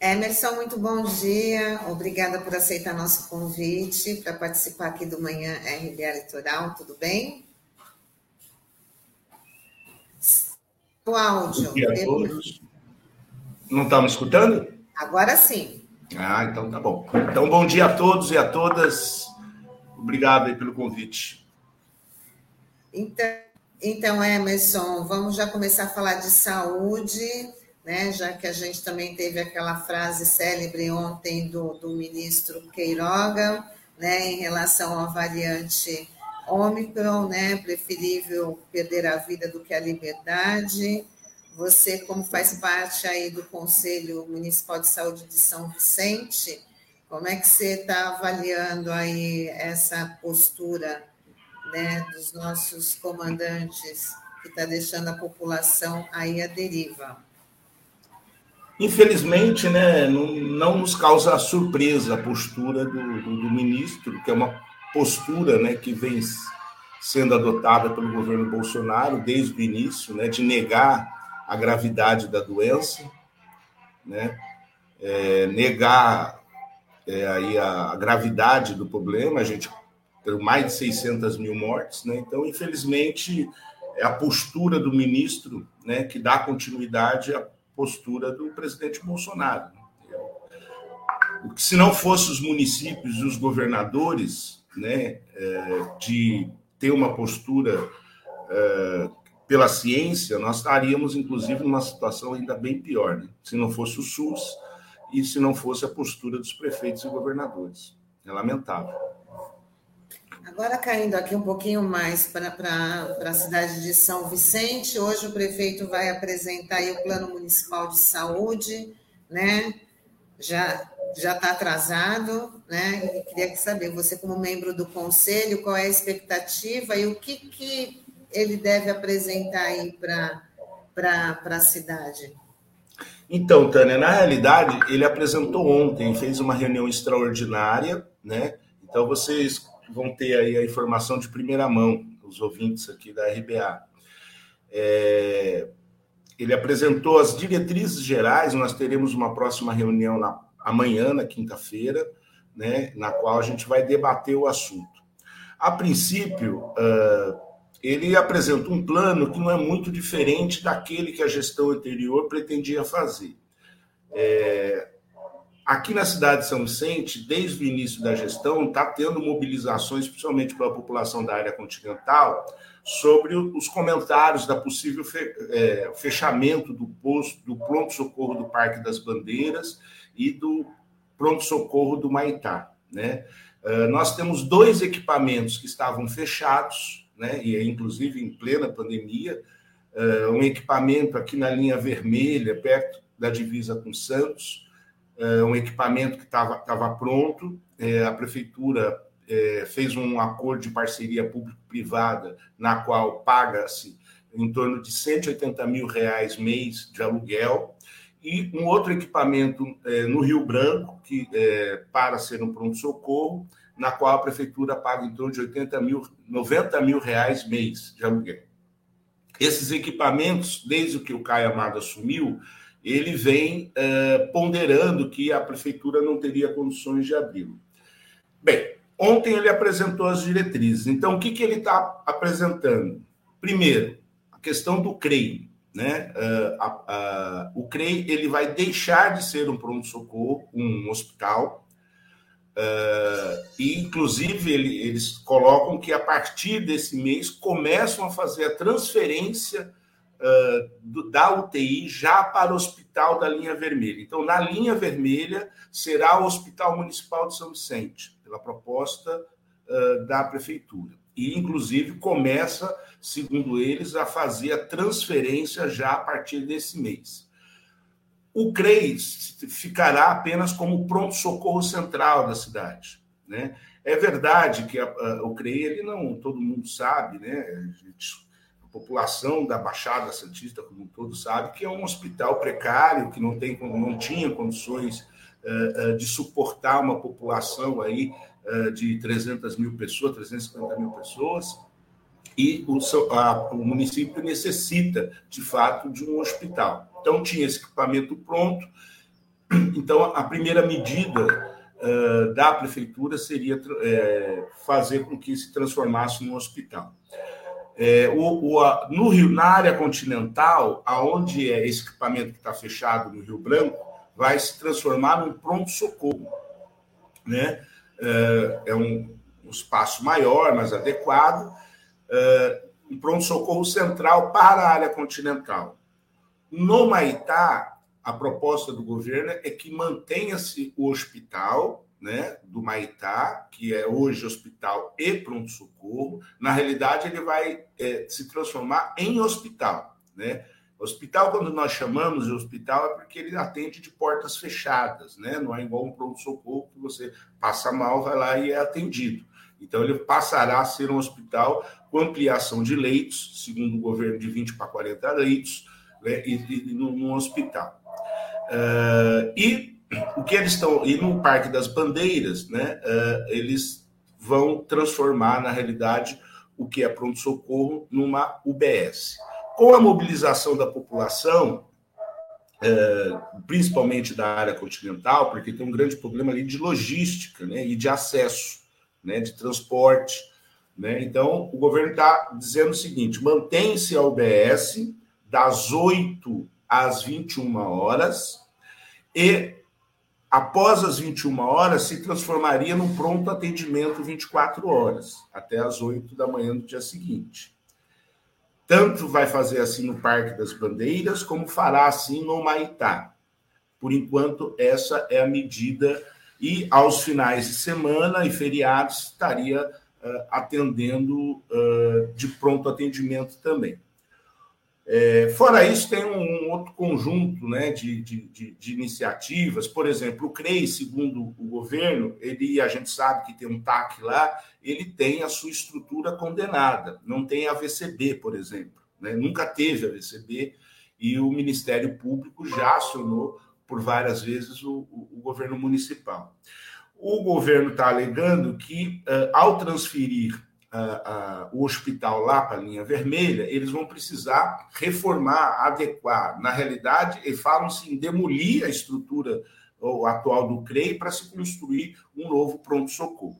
Emerson, muito bom dia. Obrigada por aceitar nosso convite para participar aqui do Manhã RBA Litoral. Tudo bem? O áudio. Bom dia a todos. Não está me escutando? Agora sim. Ah, então tá bom. Então, bom dia a todos e a todas. Obrigado pelo convite. Então, então, Emerson, vamos já começar a falar de saúde, né? Já que a gente também teve aquela frase célebre ontem do, do ministro Queiroga, né, em relação à variante Ômicron, né? Preferível perder a vida do que a liberdade. Você, como faz parte aí do Conselho Municipal de Saúde de São Vicente, como é que você está avaliando aí essa postura né, dos nossos comandantes que está deixando a população aí à deriva? Infelizmente, né, não, não nos causa surpresa a postura do, do, do ministro, que é uma postura né, que vem sendo adotada pelo governo Bolsonaro desde o início, né, de negar a gravidade da doença, né? É, negar é, aí a, gravidade do problema, a gente tem mais de 600 mil mortes, né? Então, infelizmente, é a postura do ministro, né, que dá continuidade à postura do presidente Bolsonaro. O que se não fosse os municípios e os governadores, né, é, de ter uma postura é, pela ciência, nós estaríamos, inclusive, numa situação ainda bem pior, né? se não fosse o SUS e se não fosse a postura dos prefeitos e governadores. É lamentável. Agora, caindo aqui um pouquinho mais para a cidade de São Vicente, hoje o prefeito vai apresentar o Plano Municipal de Saúde, né? Já já está atrasado, né? E queria saber, você como membro do conselho, qual é a expectativa e o que, que ele deve apresentar aí para a cidade? Então, Tânia, na realidade, ele apresentou ontem, fez uma reunião extraordinária, né? Então, vocês vão ter aí a informação de primeira mão, os ouvintes aqui da RBA. É, ele apresentou as diretrizes gerais, nós teremos uma próxima reunião na, amanhã, na quinta-feira, né, na qual a gente vai debater o assunto. A princípio, uh, ele apresenta um plano que não é muito diferente daquele que a gestão anterior pretendia fazer. É, aqui na cidade de São Vicente, desde o início da gestão, está tendo mobilizações, principalmente pela população da área continental, sobre os comentários da possível é, fechamento do posto, do pronto-socorro do Parque das Bandeiras e do pronto-socorro do Maitá. Né? Uh, nós temos dois equipamentos que estavam fechados, né? e é inclusive em plena pandemia, uh, um equipamento aqui na linha vermelha, perto da divisa com Santos, uh, um equipamento que estava pronto, uh, a prefeitura fez um acordo de parceria público-privada, na qual paga-se em torno de 180 mil reais mês de aluguel, e um outro equipamento no Rio Branco, que para ser um pronto-socorro, na qual a prefeitura paga em torno de 80 mil, 90 mil reais mês de aluguel. Esses equipamentos, desde que o Caio Amado assumiu, ele vem uh, ponderando que a prefeitura não teria condições de abri-lo. Bem, ontem ele apresentou as diretrizes. Então, o que, que ele está apresentando? Primeiro, a questão do CREI. Né? Uh, a, o CREI ele vai deixar de ser um pronto-socorro, um hospital, Uh, e, inclusive, ele, eles colocam que a partir desse mês começam a fazer a transferência uh, do, da UTI já para o hospital da linha vermelha. Então, na linha vermelha será o Hospital Municipal de São Vicente, pela proposta uh, da prefeitura. E, inclusive, começa, segundo eles, a fazer a transferência já a partir desse mês. O CREIS ficará apenas como pronto-socorro central da cidade. Né? É verdade que a, a, o CREI, ele não, todo mundo sabe, né? A, gente, a, população da Baixada Santista, como todo, sabe que é um hospital precário, que não, tem, não tinha condições de suportar uma população aí de 300 mil pessoas, 350 mil pessoas, e o, a, o município necessita, de fato, de um hospital. Então, tinha esse equipamento pronto. Então, a primeira medida uh, da prefeitura seria uh, fazer com que se transformasse num hospital. É, o, o, a, no Rio, na área continental, aonde é esse equipamento que está fechado no Rio Branco, vai se transformar num pronto-socorro. Né? É, é um, um, espaço maior, mais adequado, é, um pronto-socorro central para a área continental. No Maitá, a proposta do governo é que mantenha-se o hospital né, do Maitá, que é hoje hospital e pronto-socorro. Na realidade, ele vai é, se transformar em hospital. Né? Hospital, quando nós chamamos de hospital, é porque ele atende de portas fechadas, né? não é igual um pronto-socorro que você passa mal, vai lá e é atendido. Então, ele passará a ser um hospital com ampliação de leitos, segundo o governo, de 20 para 40 leitos, né? e, e num hospital. Uh, e o que eles estão. E no Parque das Bandeiras, né, uh, eles vão transformar, na realidade, o que é pronto-socorro numa UBS. Com a mobilização da população, uh, principalmente da área continental, porque tem um grande problema ali de logística né, e de acesso, né, de transporte. Né? Então, o governo está dizendo o seguinte: mantém-se a UBS das 8 às 21 horas e após as 21 horas se transformaria num pronto atendimento 24 horas, até as 8 da manhã do dia seguinte. Tanto vai fazer assim no Parque das Bandeiras, como fará assim no Maitá. Por enquanto, essa é a medida, e aos finais de semana e feriados estaria uh, atendendo uh, de pronto atendimento também. É, fora isso, tem um, um outro conjunto né, de, de, de, iniciativas. Por exemplo, o CREI, segundo o governo, ele, a gente sabe que tem um TAC lá, ele tem a sua estrutura condenada. Não tem a VCB, por exemplo. Né? Nunca teve a VCB e o Ministério Público já acionou por várias vezes o, o, o governo municipal. O governo está alegando que, uh, ao transferir o hospital lá para a linha vermelha, eles vão precisar reformar, adequar. Na realidade, eles falam-se em demolir a estrutura atual do CREI para se construir um novo pronto-socorro.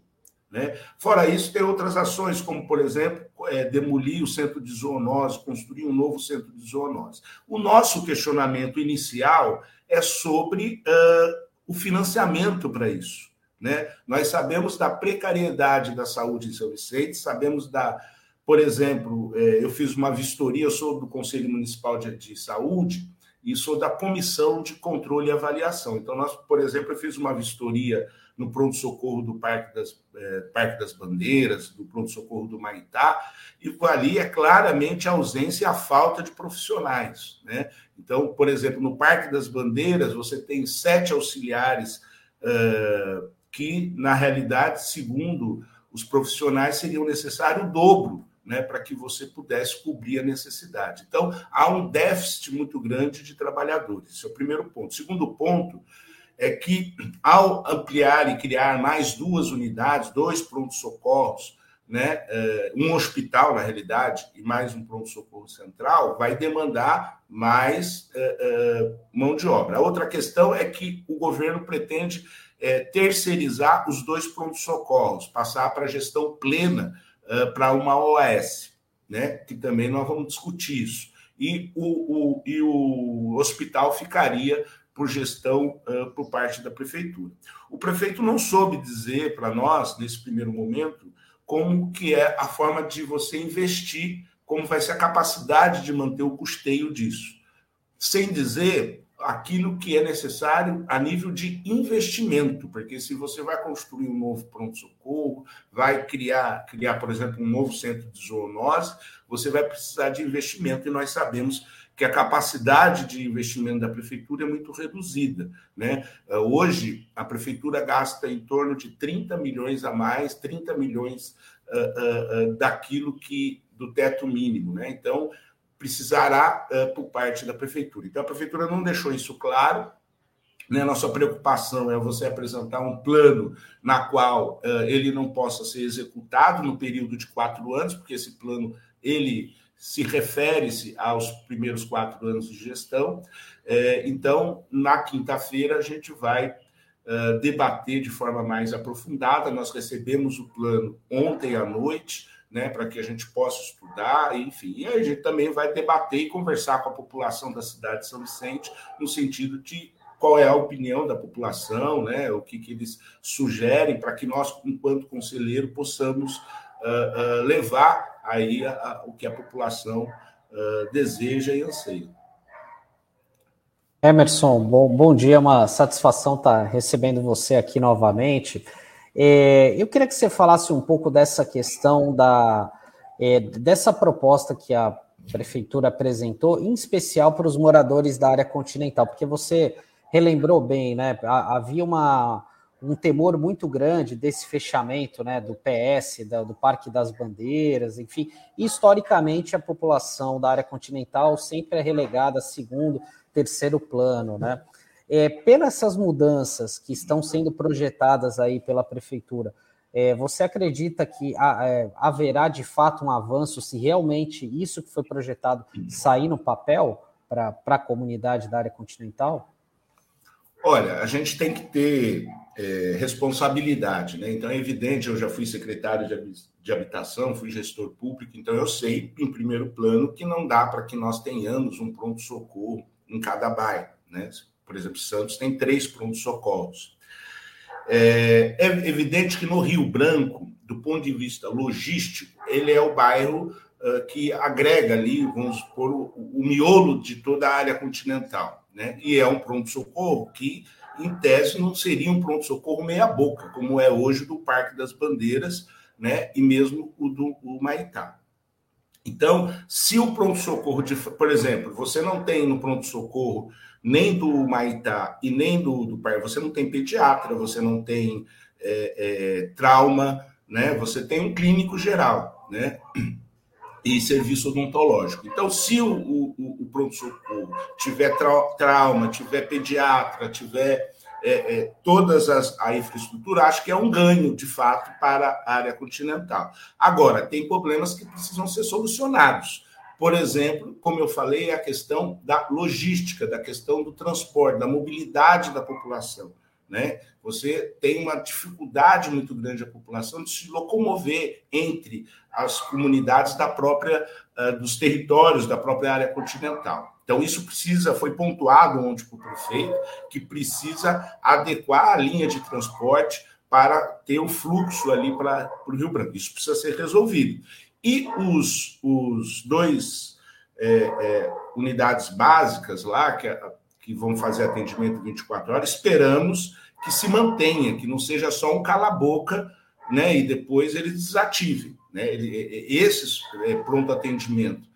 Né? Fora isso, tem outras ações, como, por exemplo, é, demolir o centro de zoonose, construir um novo centro de zoonose. O nosso questionamento inicial é sobre uh, o financiamento para isso. Né? Nós sabemos da precariedade da saúde em São Vicente, sabemos da, por exemplo, é, eu fiz uma vistoria, sou do Conselho Municipal de, de Saúde e sou da Comissão de Controle e Avaliação. Então, nós, por exemplo, eu fiz uma vistoria no pronto-socorro do Parque das, é, Parque das Bandeiras, do pronto-socorro do Maitá, e ali é claramente a ausência e a falta de profissionais. Né? Então, por exemplo, no Parque das Bandeiras, você tem sete auxiliares que, na realidade, segundo os profissionais, seriam necessário o dobro né, para que você pudesse cobrir a necessidade. Então, há um déficit muito grande de trabalhadores. Esse é o primeiro ponto. Segundo ponto é que, ao ampliar e criar mais duas unidades, dois prontos-socorros, né, eh, um hospital, na realidade, e mais um pronto-socorro central, vai demandar mais uh, uh, mão de obra. A outra questão é que o governo pretende é, terceirizar os dois prontos-socorros, passar para a gestão plena uh, para uma OAS, né? que também nós vamos discutir isso. E o, o, e o hospital ficaria por gestão uh, por parte da prefeitura. O prefeito não soube dizer para nós, nesse primeiro momento, como que é a forma de você investir, como vai ser a capacidade de manter o custeio disso. Sem dizer aquilo que é necessário a nível de investimento, porque se você vai construir um novo pronto-socorro, vai criar, criar, por exemplo, um novo centro de zoonose, você vai precisar de investimento, e nós sabemos que a capacidade de investimento da prefeitura é muito reduzida. Né? Hoje, a prefeitura gasta em torno de 30 milhões a mais, 30 milhões uh, uh, uh, daquilo que do teto mínimo. Né? Então, precisará uh, por parte da prefeitura. Então, a prefeitura não deixou isso claro, Né? Nossa preocupação é você apresentar um plano na qual uh, ele não possa ser executado no período de quatro anos, porque esse plano ele se refere-se aos primeiros quatro anos de gestão. É, então, na quinta-feira, a gente vai uh, debater de forma mais aprofundada. Nós recebemos o plano ontem à noite, né, para que a gente possa estudar, enfim. E a gente também vai debater e conversar com a população da cidade de São Vicente, no sentido de qual é a opinião da população, né? o que, que eles sugerem para que nós, enquanto conselheiro, possamos uh, uh, levar aí a, a, o que a população uh, deseja e anseia. Emerson, bom, bom dia, uma satisfação estar recebendo você aqui novamente. É, eu queria que você falasse um pouco dessa questão da é, dessa proposta que a prefeitura apresentou, em especial para os moradores da área continental, porque você relembrou bem, né? Havia uma, um temor muito grande desse fechamento né, do PS, da, do Parque das Bandeiras, enfim. Historicamente, a população da área continental sempre é relegada a segundo, terceiro plano, né? É, pelas essas mudanças que estão sendo projetadas aí pela prefeitura, é, você acredita que é, haverá de fato um avanço se realmente isso que foi projetado sair no papel para a comunidade da área continental? Olha, a gente tem que ter é, responsabilidade, né? Então é evidente, eu já fui secretário de, de habitação, fui gestor público, então eu sei, em primeiro plano, que não dá para que nós tenhamos um pronto-socorro em cada bairro, né? Por exemplo, Santos tem três pronto-socorros. É, é, evidente que no Rio Branco, do ponto de vista logístico, ele é o bairro uh, que agrega ali, vamos supor, o, o miolo de toda a área continental né? E é um pronto-socorro que, em tese, não seria um pronto-socorro meia-boca, como é hoje do Parque das Bandeiras, né? E mesmo o do o Maitá. Então, se o pronto-socorro, por exemplo, você não tem no pronto-socorro nem do Maitá e nem do, do Parque, você não tem pediatra, você não tem é, é, trauma, né? Você tem um clínico geral, né? e serviço odontológico. Então, se o, o, o pronto-socorro tiver trauma, tiver pediatra, tiver é, é, todas as a infraestrutura, acho que é um ganho, de fato, para a área continental. Agora, tem problemas que precisam ser solucionados. Por exemplo, como eu falei, a questão da logística, da questão do transporte, da mobilidade da população. Né? Você tem uma dificuldade muito grande a população de se locomover entre as comunidades da própria uh, dos territórios da própria área continental. Então isso precisa foi pontuado ontem para o prefeito que precisa adequar a linha de transporte para ter o fluxo ali para o Rio Branco. Isso precisa ser resolvido. E os, os dois é, é, unidades básicas lá que, que vão fazer atendimento 24 horas, esperamos que se mantenha, que não seja só um cala-boca, né? E depois eles desativem, né? Esses é, pronto atendimento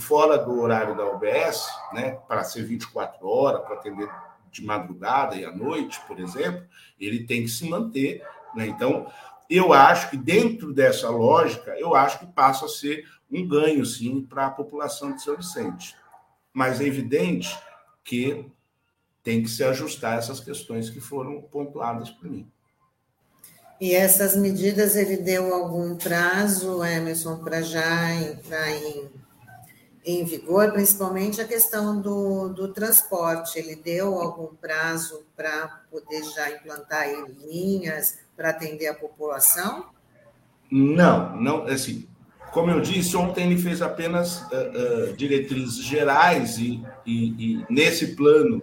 fora do horário da UBS, né? Para ser 24 horas, para atender de madrugada e à noite, por exemplo, ele tem que se manter, né? Então, eu acho que dentro dessa lógica, eu acho que passa a ser um ganho, sim, para a população de São Vicente. Mas é evidente que tem que se ajustar essas questões que foram pontuadas por mim. E essas medidas, ele deu algum prazo, Emerson, para já entrar em, em vigor, principalmente a questão do, do transporte. Ele deu algum prazo para poder já implantar linhas para atender a população? Não, não, assim, como eu disse, ontem ele fez apenas uh, uh, diretrizes gerais e, e, e nesse plano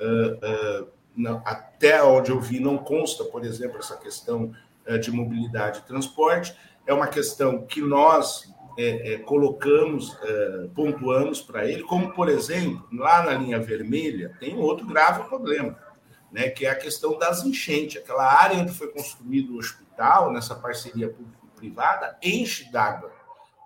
uh, não, até onde eu vi, não consta, por exemplo, essa questão de mobilidade e transporte. É uma questão que nós é, é, colocamos, pontuamos para ele, como, por exemplo, lá na linha vermelha, tem outro grave problema, né, que é a questão das enchentes. Aquela área onde foi construído o hospital, nessa parceria público-privada, enche d'água.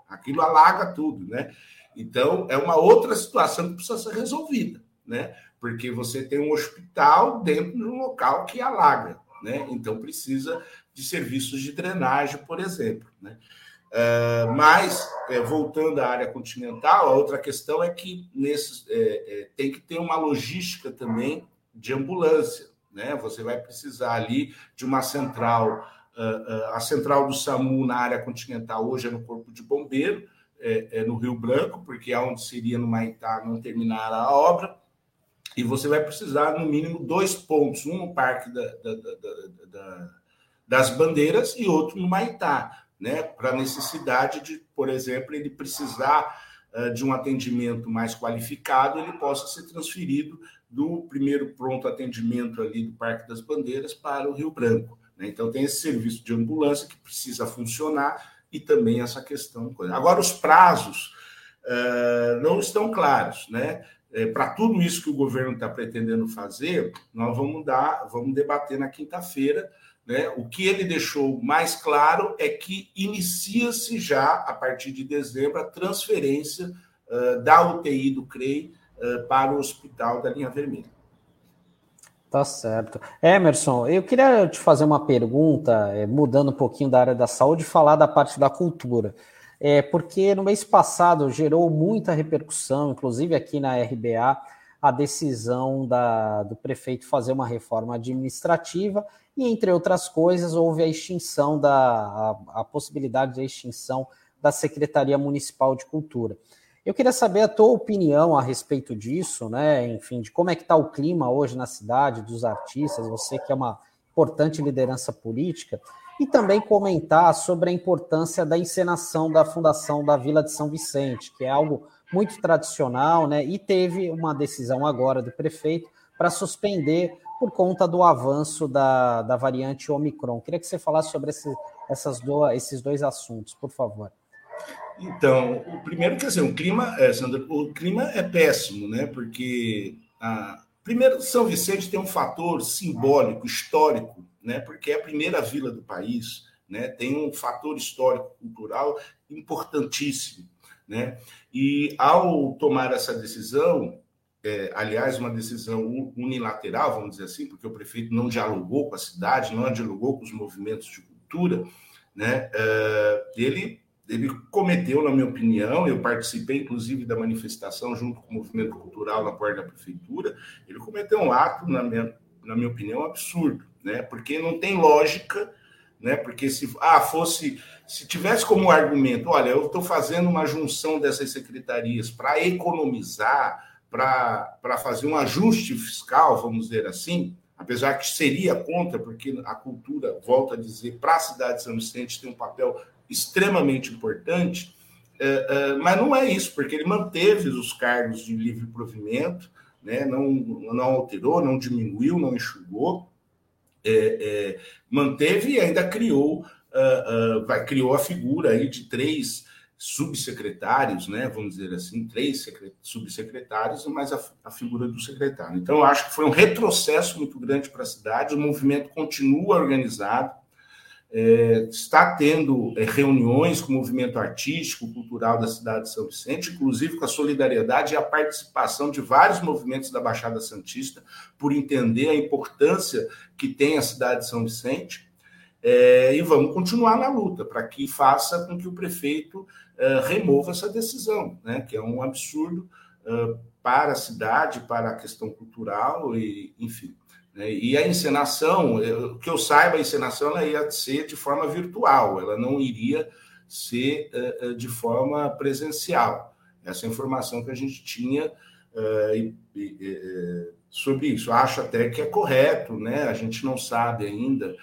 Aquilo alaga tudo, né? Então, é uma outra situação que precisa ser resolvida, né? porque você tem um hospital dentro de um local que alaga, né? Então precisa de serviços de drenagem, por exemplo, né? Uh, mas, é, voltando à área continental, a outra questão é que nesses, é, é, tem que ter uma logística também de ambulância, né? Você vai precisar ali de uma central, a central do SAMU na área continental hoje é no Corpo de Bombeiro, é, é no Rio Branco, porque é onde seria no Maitá não terminar a obra, e você vai precisar, no mínimo, dois pontos, um no Parque da, da, da, das Bandeiras e outro no Maitá, né? Para necessidade de, por exemplo, ele precisar uh, de um atendimento mais qualificado, ele possa ser transferido do primeiro pronto atendimento ali do Parque das Bandeiras para o Rio Branco. Né? Então tem esse serviço de ambulância que precisa funcionar e também essa questão. Agora, os prazos uh, não estão claros, né? É, Para tudo isso que o governo está pretendendo fazer, nós vamos dar, vamos debater na quinta-feira. Né? O que ele deixou mais claro é que inicia-se já, a partir de dezembro, a transferência uh, da UTI do CREI para o hospital da linha vermelha. Tá certo. Emerson, eu queria te fazer uma pergunta, é, mudando um pouquinho da área da saúde, falar da parte da cultura. É, porque no mês passado gerou muita repercussão, inclusive aqui na RBA, a decisão da, do prefeito fazer uma reforma administrativa e, entre outras coisas, houve a extinção da a, a possibilidade da extinção da Secretaria Municipal de Cultura. Eu queria saber a tua opinião a respeito disso, né? Enfim, de como é que está o clima hoje na cidade, dos artistas, você que é uma importante liderança política, e também comentar sobre a importância da encenação da Fundação da Vila de São Vicente, que é algo muito tradicional, né? E teve uma decisão agora do prefeito para suspender por conta do avanço da, da variante Omicron. Queria que você falasse sobre esse, essas do, esses dois assuntos, por favor. Então, o primeiro, quer dizer, o clima, é, Sandra, o clima é péssimo, né? Porque a, primeiro São Vicente tem um fator simbólico, histórico, né? Porque é a primeira vila do país, né? Tem um fator histórico, cultural importantíssimo, né? E ao tomar essa decisão, é, aliás, uma decisão unilateral, vamos dizer assim, porque o prefeito não dialogou com a cidade, não dialogou com os movimentos de cultura, né? É, ele ele cometeu, na minha opinião, eu participei inclusive da manifestação junto com o movimento cultural na porta da prefeitura, ele cometeu um ato, na minha, na minha opinião, absurdo, né? Porque não tem lógica, né? Porque se ah, fosse, se tivesse como argumento, olha, eu estou fazendo uma junção dessas secretarias para economizar, para fazer um ajuste fiscal, vamos dizer assim, apesar que seria contra, porque a cultura, volta a dizer, para a cidade de São Vicente tem um papel extremamente importante, é, é, mas não é isso, porque ele manteve os cargos de livre provimento, né, não, não alterou, não diminuiu, não enxugou, é, é, manteve e ainda criou, uh, vai, criou a figura aí de três subsecretários, né, vamos dizer assim, três subsecretários, mais a, a, figura do secretário. Então, acho que foi um retrocesso muito grande para a cidade, o movimento continua organizado, é, está tendo é, reuniões com o movimento artístico, cultural da cidade de São Vicente, inclusive com a solidariedade e a participação de vários movimentos da Baixada Santista, por entender a importância que tem a cidade de São Vicente. É, e vamos continuar na luta para que faça com que o prefeito é, remova essa decisão, né, que é um absurdo é, para a cidade, para a questão cultural, e enfim. Né? E a encenação, que eu saiba, a encenação ela ia ser de forma virtual, ela não iria ser uh, de forma presencial. Essa informação que a gente tinha uh, e, e, sobre isso. Acho até que é correto, né? A gente não sabe ainda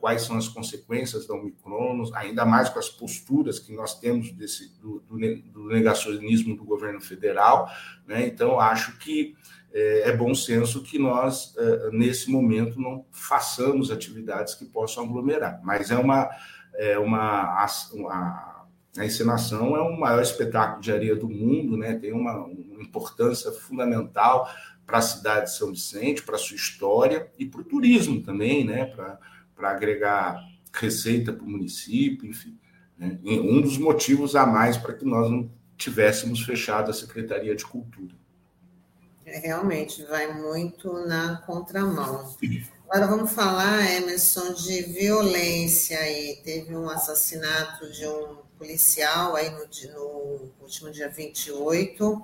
quais são as consequências da Omicron, ainda mais com as posturas que nós temos desse, do, do, negacionismo do governo federal, né? Então, acho que é, é bom senso que nós, é, nesse momento, não façamos atividades que possam aglomerar. Mas é uma. É uma, uma a encenação é o maior espetáculo de areia do mundo, né? tem uma, uma importância fundamental para a cidade de São Vicente, para a sua história e para o turismo também, né? para agregar receita para o município, enfim. Né? Um dos motivos a mais para que nós não tivéssemos fechado a Secretaria de Cultura. É, realmente, vai muito na contramão. Agora vamos falar, Emerson, de violência aí. Teve um assassinato de um policial aí no, no último dia 28,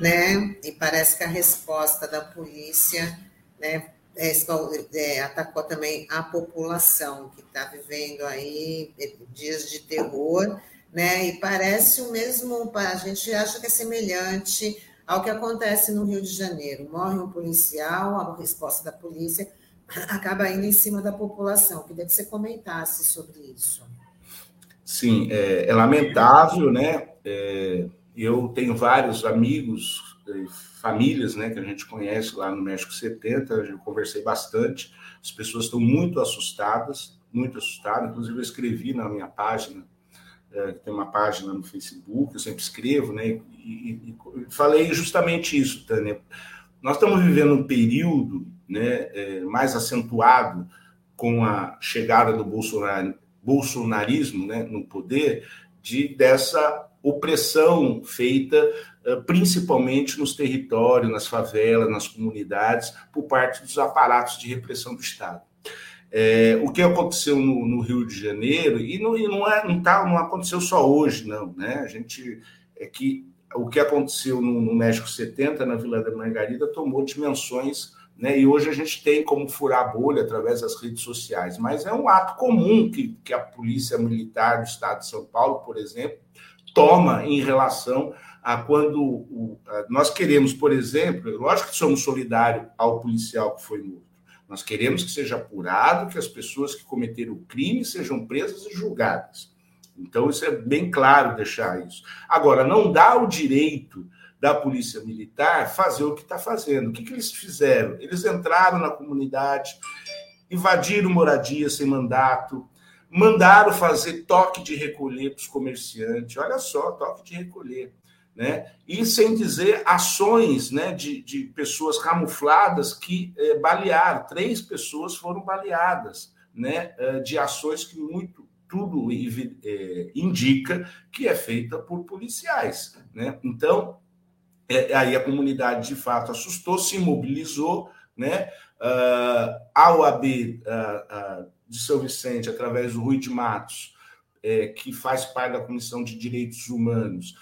né? E parece que a resposta da polícia né, é, é, atacou também a população que está vivendo aí é, dias de terror, né? E parece o mesmo, a gente acha que é semelhante ao que acontece no Rio de Janeiro. Morre um policial, a resposta da polícia acaba indo em cima da população. Queria que você comentasse sobre isso. Sim, é, é lamentável, né? É, eu tenho vários amigos, famílias, né, que a gente conhece lá no México 70, eu conversei bastante, as pessoas estão muito assustadas, muito assustadas, inclusive eu escrevi na minha página, é, tem uma página no Facebook, eu sempre escrevo, né, e, e, e falei justamente isso, Tânia. Nós estamos vivendo um período né, é, mais acentuado com a chegada do bolsonarismo né, no poder, de dessa opressão feita eh, principalmente nos territórios, nas favelas, nas comunidades, por parte dos aparatos de repressão do Estado. É, o que aconteceu no, no, Rio de Janeiro, e não, e não, é, não, tá, não aconteceu só hoje, não, né? A gente é que o que aconteceu no, no México 70, na Vila da Margarida, tomou dimensões, né? E hoje a gente tem como furar a bolha através das redes sociais, mas é um ato comum que, que a Polícia Militar do Estado de São Paulo, por exemplo, toma em relação a quando nós queremos, por exemplo, lógico que somos solidários ao policial que foi morto. Nós queremos que seja apurado, que as pessoas que cometeram o crime sejam presas e julgadas. Então, isso é bem claro deixar isso. Agora, não dá o direito da Polícia Militar fazer o que está fazendo. O que, que eles fizeram? Eles entraram na comunidade, invadiram moradia sem mandato, mandaram fazer toque de recolher para os comerciantes. Olha só, toque de recolher. Né? E sem dizer ações né, de, de pessoas camufladas que é, balearam. Três pessoas foram baleadas né, eh, de ações que muito tudo é, indica que é feita por policiais. Né? Então, é, aí a comunidade de fato assustou, se mobilizou, né? Uh, a OAB uh, uh, de São Vicente, através do Rui de Matos, é, que faz parte da Comissão de Direitos Humanos,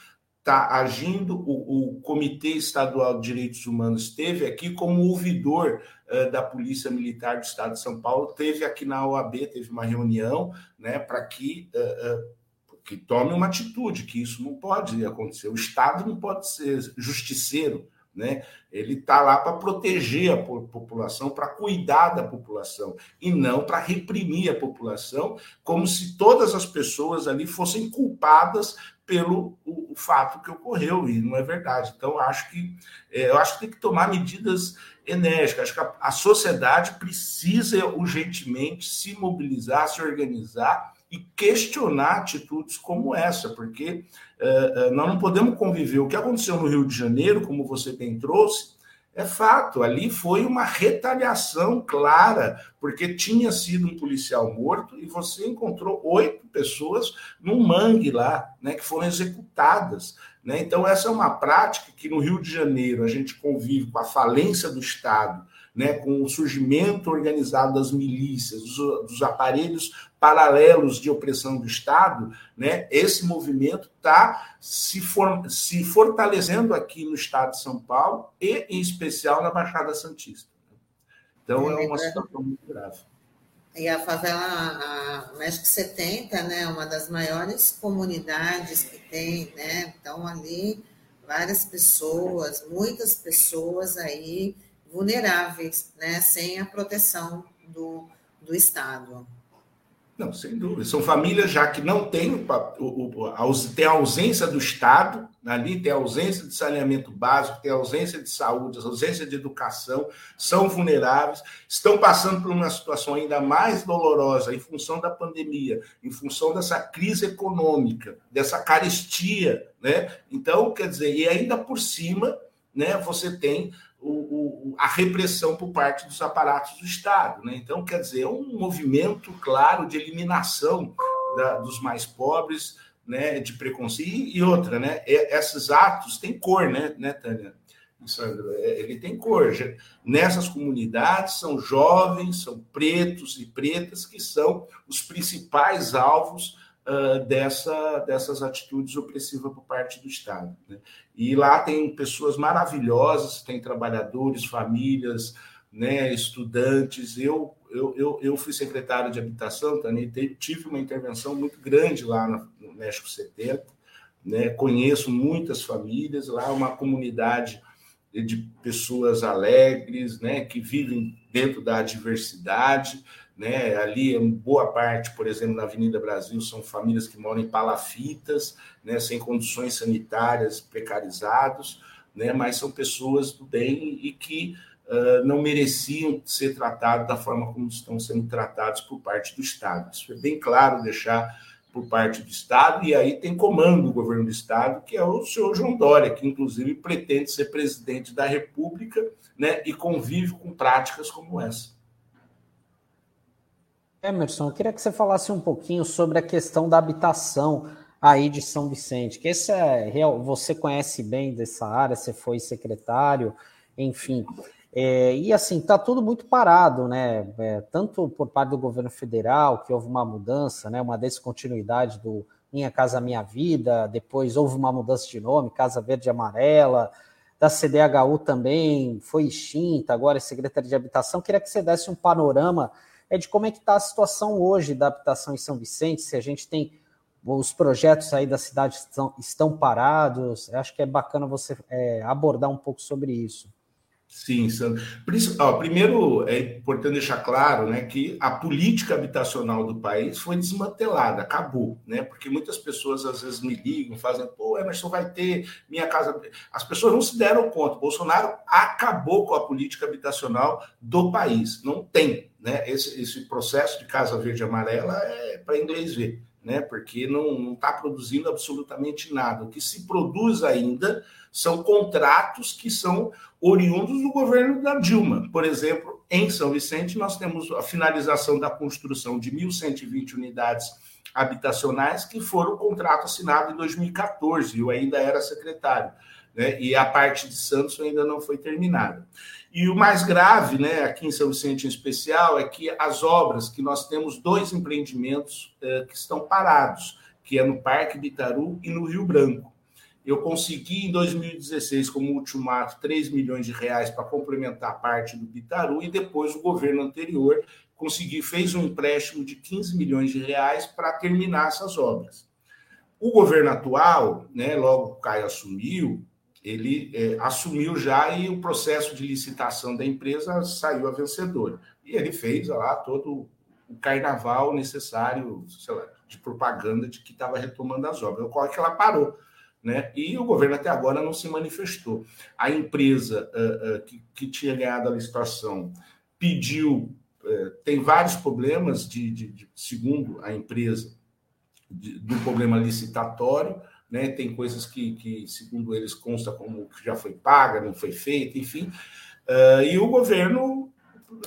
está agindo. O, o, Comitê Estadual de Direitos Humanos esteve aqui como ouvidor uh, da Polícia Militar do Estado de São Paulo, teve aqui na OAB, teve uma reunião né, para que, uh, uh, que tome uma atitude, que isso não pode acontecer. O Estado não pode ser justiceiro né? Ele está lá para proteger a população, para cuidar da população, e não para reprimir a população, como se todas as pessoas ali fossem culpadas pelo o, o fato que ocorreu, e não é verdade. Então, acho que é, eu acho que tem que tomar medidas enérgicas. Acho que a, a sociedade precisa urgentemente se mobilizar, se organizar e questionar atitudes como essa, porque uh, nós não podemos conviver. O que aconteceu no Rio de Janeiro, como você bem trouxe, é fato. Ali foi uma retaliação clara, porque tinha sido um policial morto e você encontrou oito pessoas num mangue lá, né, que foram executadas. Né? Então, essa é uma prática que no Rio de Janeiro a gente convive com a falência do Estado né, com o surgimento organizado das milícias, dos, dos aparelhos paralelos de opressão do Estado, né, esse movimento está se, for, se fortalecendo aqui no Estado de São Paulo e, em especial, na Baixada Santista. Então, é, é uma situação muito grave. E a favela a México 70, né, uma das maiores comunidades que tem, né? Então ali várias pessoas, muitas pessoas aí vulneráveis, né, sem a proteção do, do Estado. Não, sem dúvida. São famílias já que não têm o, tem a ausência do Estado ali, tem a ausência de saneamento básico, tem a ausência de saúde, a ausência de educação, são vulneráveis, estão passando por uma situação ainda mais dolorosa em função da pandemia, em função dessa crise econômica, dessa carestia, né? Então, quer dizer, e ainda por cima, né, você tem o, o, a repressão por parte dos aparatos do Estado. Né? Então, quer dizer, é um movimento claro de eliminação da, dos mais pobres, né, de preconceito. E, e outra, né, é, esses atos têm cor, né, né Tânia? Sandro, é, ele tem cor. Nessas comunidades são jovens, são pretos e pretas que são os principais alvos uh, dessa, dessas atitudes opressivas por parte do Estado. Né? E lá tem pessoas maravilhosas, tem trabalhadores, famílias, né, estudantes. Eu, eu, eu, eu fui secretário de habitação, também tive uma intervenção muito grande lá no México 70, né, conheço muitas famílias, lá uma comunidade de pessoas alegres, né, que vivem dentro da diversidade, né? Ali, boa parte, por exemplo, na Avenida Brasil, são famílias que moram em palafitas, né? sem condições sanitárias, precarizados, né? mas são pessoas do bem e que uh, não mereciam ser tratados da forma como estão sendo tratados por parte do Estado. Isso é bem claro deixar por parte do Estado, e aí tem comando do governo do Estado, que é o senhor João Dória, que inclusive pretende ser presidente da República né, e convive com práticas como essa. Emerson, eu queria que você falasse um pouquinho sobre a questão da habitação aí de São Vicente, que esse é real, você conhece bem dessa área, você foi secretário, enfim. É, e assim, está tudo muito parado, né? É, tanto por parte do governo federal, que houve uma mudança, né? Uma descontinuidade do Minha Casa Minha Vida, depois houve uma mudança de nome, Casa Verde Amarela, da CDHU também foi extinta, agora é Secretaria de Habitação. Queria que você desse um panorama é de como é que está a situação hoje da habitação em São Vicente, se a gente tem os projetos aí da cidade estão, estão parados. Eu acho que é bacana você é, abordar um pouco sobre isso. Sim, Sandro. primeiro, é importante deixar claro né, que a política habitacional do país foi desmantelada, acabou, né? Porque muitas pessoas às vezes me ligam, fazem, pô, Emerson vai ter minha casa. As pessoas não se deram conta. Bolsonaro acabou com a política habitacional do país. Não tem, né? Esse, esse processo de casa verde e amarela é para inglês ver né? Porque não está produzindo absolutamente nada. O que se produz ainda são contratos que são oriundos do governo da Dilma. Por exemplo, em São Vicente, nós temos a finalização da construção de 1.120 unidades habitacionais, que foram o contrato assinado em 2014, eu ainda era secretário. Né? E a parte de Santos ainda não foi terminada. E o mais grave, né, aqui em São Vicente em especial, é que as obras, que nós temos dois empreendimentos eh, que estão parados, que é no Parque Bitaru e no Rio Branco. Eu consegui, em 2016, como ultimato, 3 milhões de reais para complementar a parte do Bitaru, e depois o governo anterior consegui, fez um empréstimo de 15 milhões de reais para terminar essas obras. O governo atual, né, logo o Caio assumiu, ele é, assumiu já e o processo de licitação da empresa saiu a vencedora. E ele fez lá todo o carnaval necessário, sei lá, de propaganda de que estava retomando as obras. Ocorre que ela parou. Né? E o governo até agora não se manifestou. A empresa uh, uh, que, que, tinha ganhado a licitação pediu, uh, tem vários problemas, de, de, de segundo a empresa, de, do problema licitatório, né? Tem coisas que, que, segundo eles, consta como que já foi paga, não foi feita, enfim. Uh, e o governo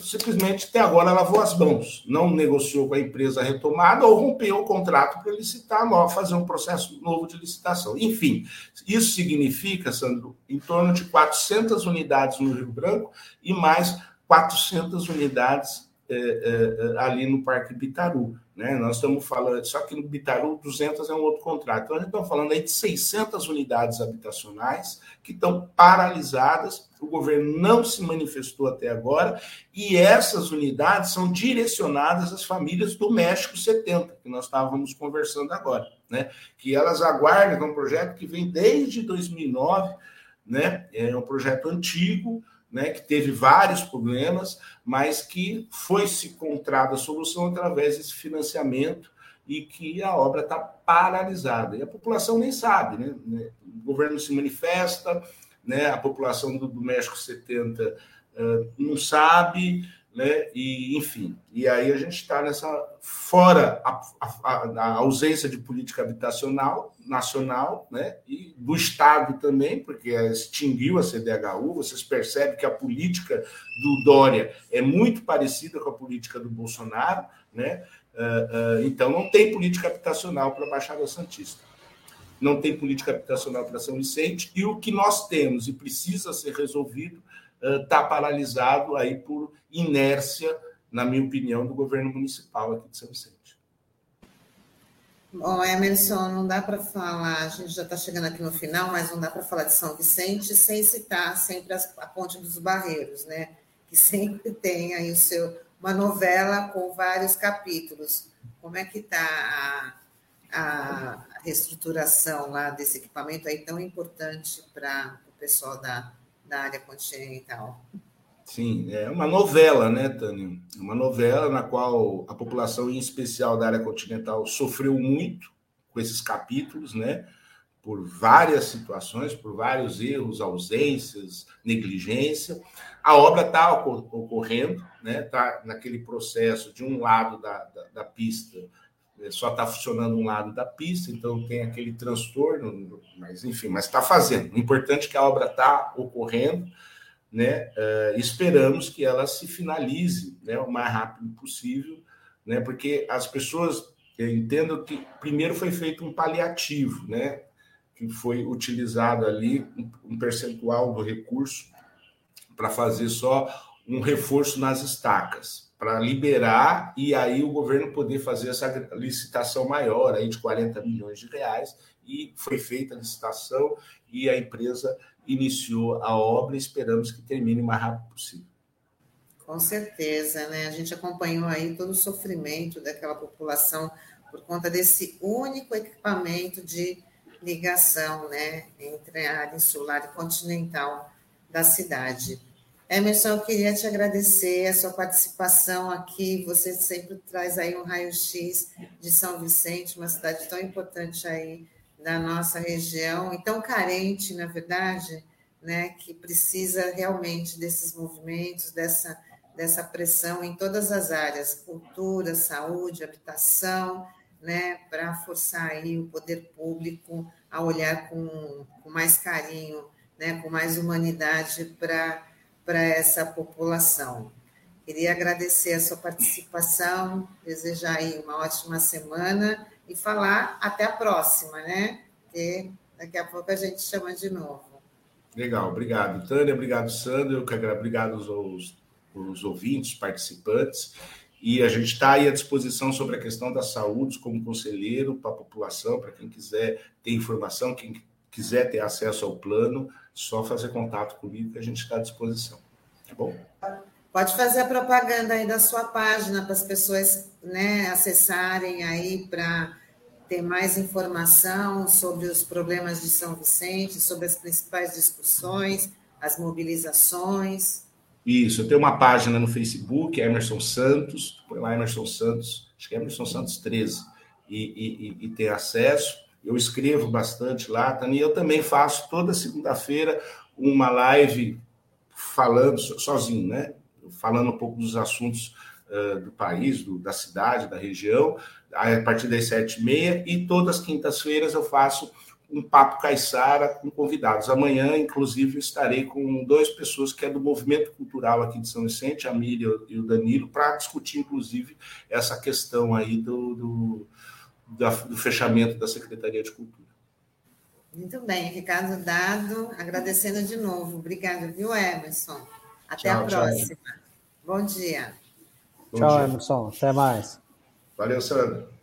simplesmente até agora lavou as mãos, não negociou com a empresa retomada ou rompeu o contrato para licitar, fazer um processo novo de licitação. Enfim, isso significa, Sandro, em torno de 400 unidades no Rio Branco e mais 400 unidades é, é, é, ali no Parque Bitaru. Né? Nós estamos falando, só que no Bitaru 200 é um outro contrato. Então, a gente está falando aí de 600 unidades habitacionais que estão paralisadas, o governo não se manifestou até agora, e essas unidades são direcionadas às famílias do México 70, que nós estávamos conversando agora, né? que elas aguardam, é um projeto que vem desde 2009, né? é um projeto antigo, né, que teve vários problemas, mas que foi se encontrada a solução através desse financiamento e que a obra está paralisada. E a população nem sabe, né? O governo se manifesta, né? a população do, do México 70 uh, não sabe, né? E, enfim, e aí a gente está nessa fora a, a, a, ausência de política habitacional nacional, né? E do Estado também, porque extinguiu a CDHU. Vocês percebem que a política do Dória é muito parecida com a política do Bolsonaro, né? Uh, uh, então não tem política habitacional para a Baixada Santista. Não tem política habitacional para São Vicente, e o que nós temos e precisa ser resolvido está paralisado aí por inércia, na minha opinião, do governo municipal aqui de São Vicente. Bom, Emerson, não dá para falar, a gente já está chegando aqui no final, mas não dá para falar de São Vicente sem citar sempre a ponte dos Barreiros, né? que sempre tem aí o seu, uma novela com vários capítulos. Como é que está a, a reestruturação lá desse equipamento aí tão importante para o pessoal da, da área continental? Sim, é uma novela, né, Tânia? Uma novela na qual a população, em especial da área continental, sofreu muito com esses capítulos, né? Por várias situações, por vários erros, ausências, negligência. A obra está ocorrendo, né? Está naquele processo de um lado da, da, da pista só está funcionando um lado da pista, então tem aquele transtorno, mas enfim, mas está fazendo. O importante é que a obra está ocorrendo né? Uh, esperamos que ela se finalize né, o mais rápido possível, né? Porque as pessoas entendam que primeiro foi feito um paliativo, né? Que foi utilizado ali um percentual do recurso para fazer só um reforço nas estacas, para liberar e aí o governo poder fazer essa licitação maior aí de 40 milhões de reais e foi feita a licitação e a empresa iniciou a obra e esperamos que termine o mais rápido possível. Com certeza, né? A gente acompanhou aí todo o sofrimento daquela população por conta desse único equipamento de ligação, né, entre a área insular e continental da cidade. Emerson, eu queria te agradecer a sua participação aqui. Você sempre traz aí um raio-x de São Vicente, uma cidade tão importante aí da nossa região, e tão carente, na verdade, né, que precisa realmente desses movimentos, dessa, dessa pressão em todas as áreas, cultura, saúde, habitação, né, para forçar aí o poder público a olhar com, com mais carinho, né, com mais humanidade para essa população. Queria agradecer a sua participação, desejar aí uma ótima semana e falar até a próxima, né? Porque daqui a pouco a gente chama de novo. Legal, obrigado, Tânia, obrigado, Sandro, obrigado aos, aos ouvintes, participantes, e a gente está aí à disposição sobre a questão da saúde como conselheiro para a população, para quem quiser ter informação, quem quiser ter acesso ao plano, só fazer contato comigo que a gente está à disposição. Tá bom? Pode fazer a propaganda aí da sua página para as pessoas né, acessarem aí para ter mais informação sobre os problemas de São Vicente, sobre as principais discussões, as mobilizações. Isso, eu tenho uma página no Facebook, Emerson Santos, põe lá Emerson Santos, acho que é Emerson Santos 13, e, e, e ter acesso. Eu escrevo bastante lá, Tani. Eu também faço toda segunda-feira uma live falando sozinho, né? falando um pouco dos assuntos uh, do país, do, da cidade, da região, a partir das sete e meia, e todas as quintas-feiras eu faço um papo caiçara com convidados. Amanhã, inclusive, estarei com duas pessoas que é do movimento cultural aqui de São Vicente, a Miriam e o Danilo, para discutir, inclusive, essa questão aí do, do, da, do fechamento da Secretaria de Cultura. Muito bem, Ricardo Dado, agradecendo de novo. Obrigada, viu, Emerson? Até tchau, a próxima. Tchau. Bom dia. Bom tchau, dia. Emerson. Até mais. Valeu, Sandra.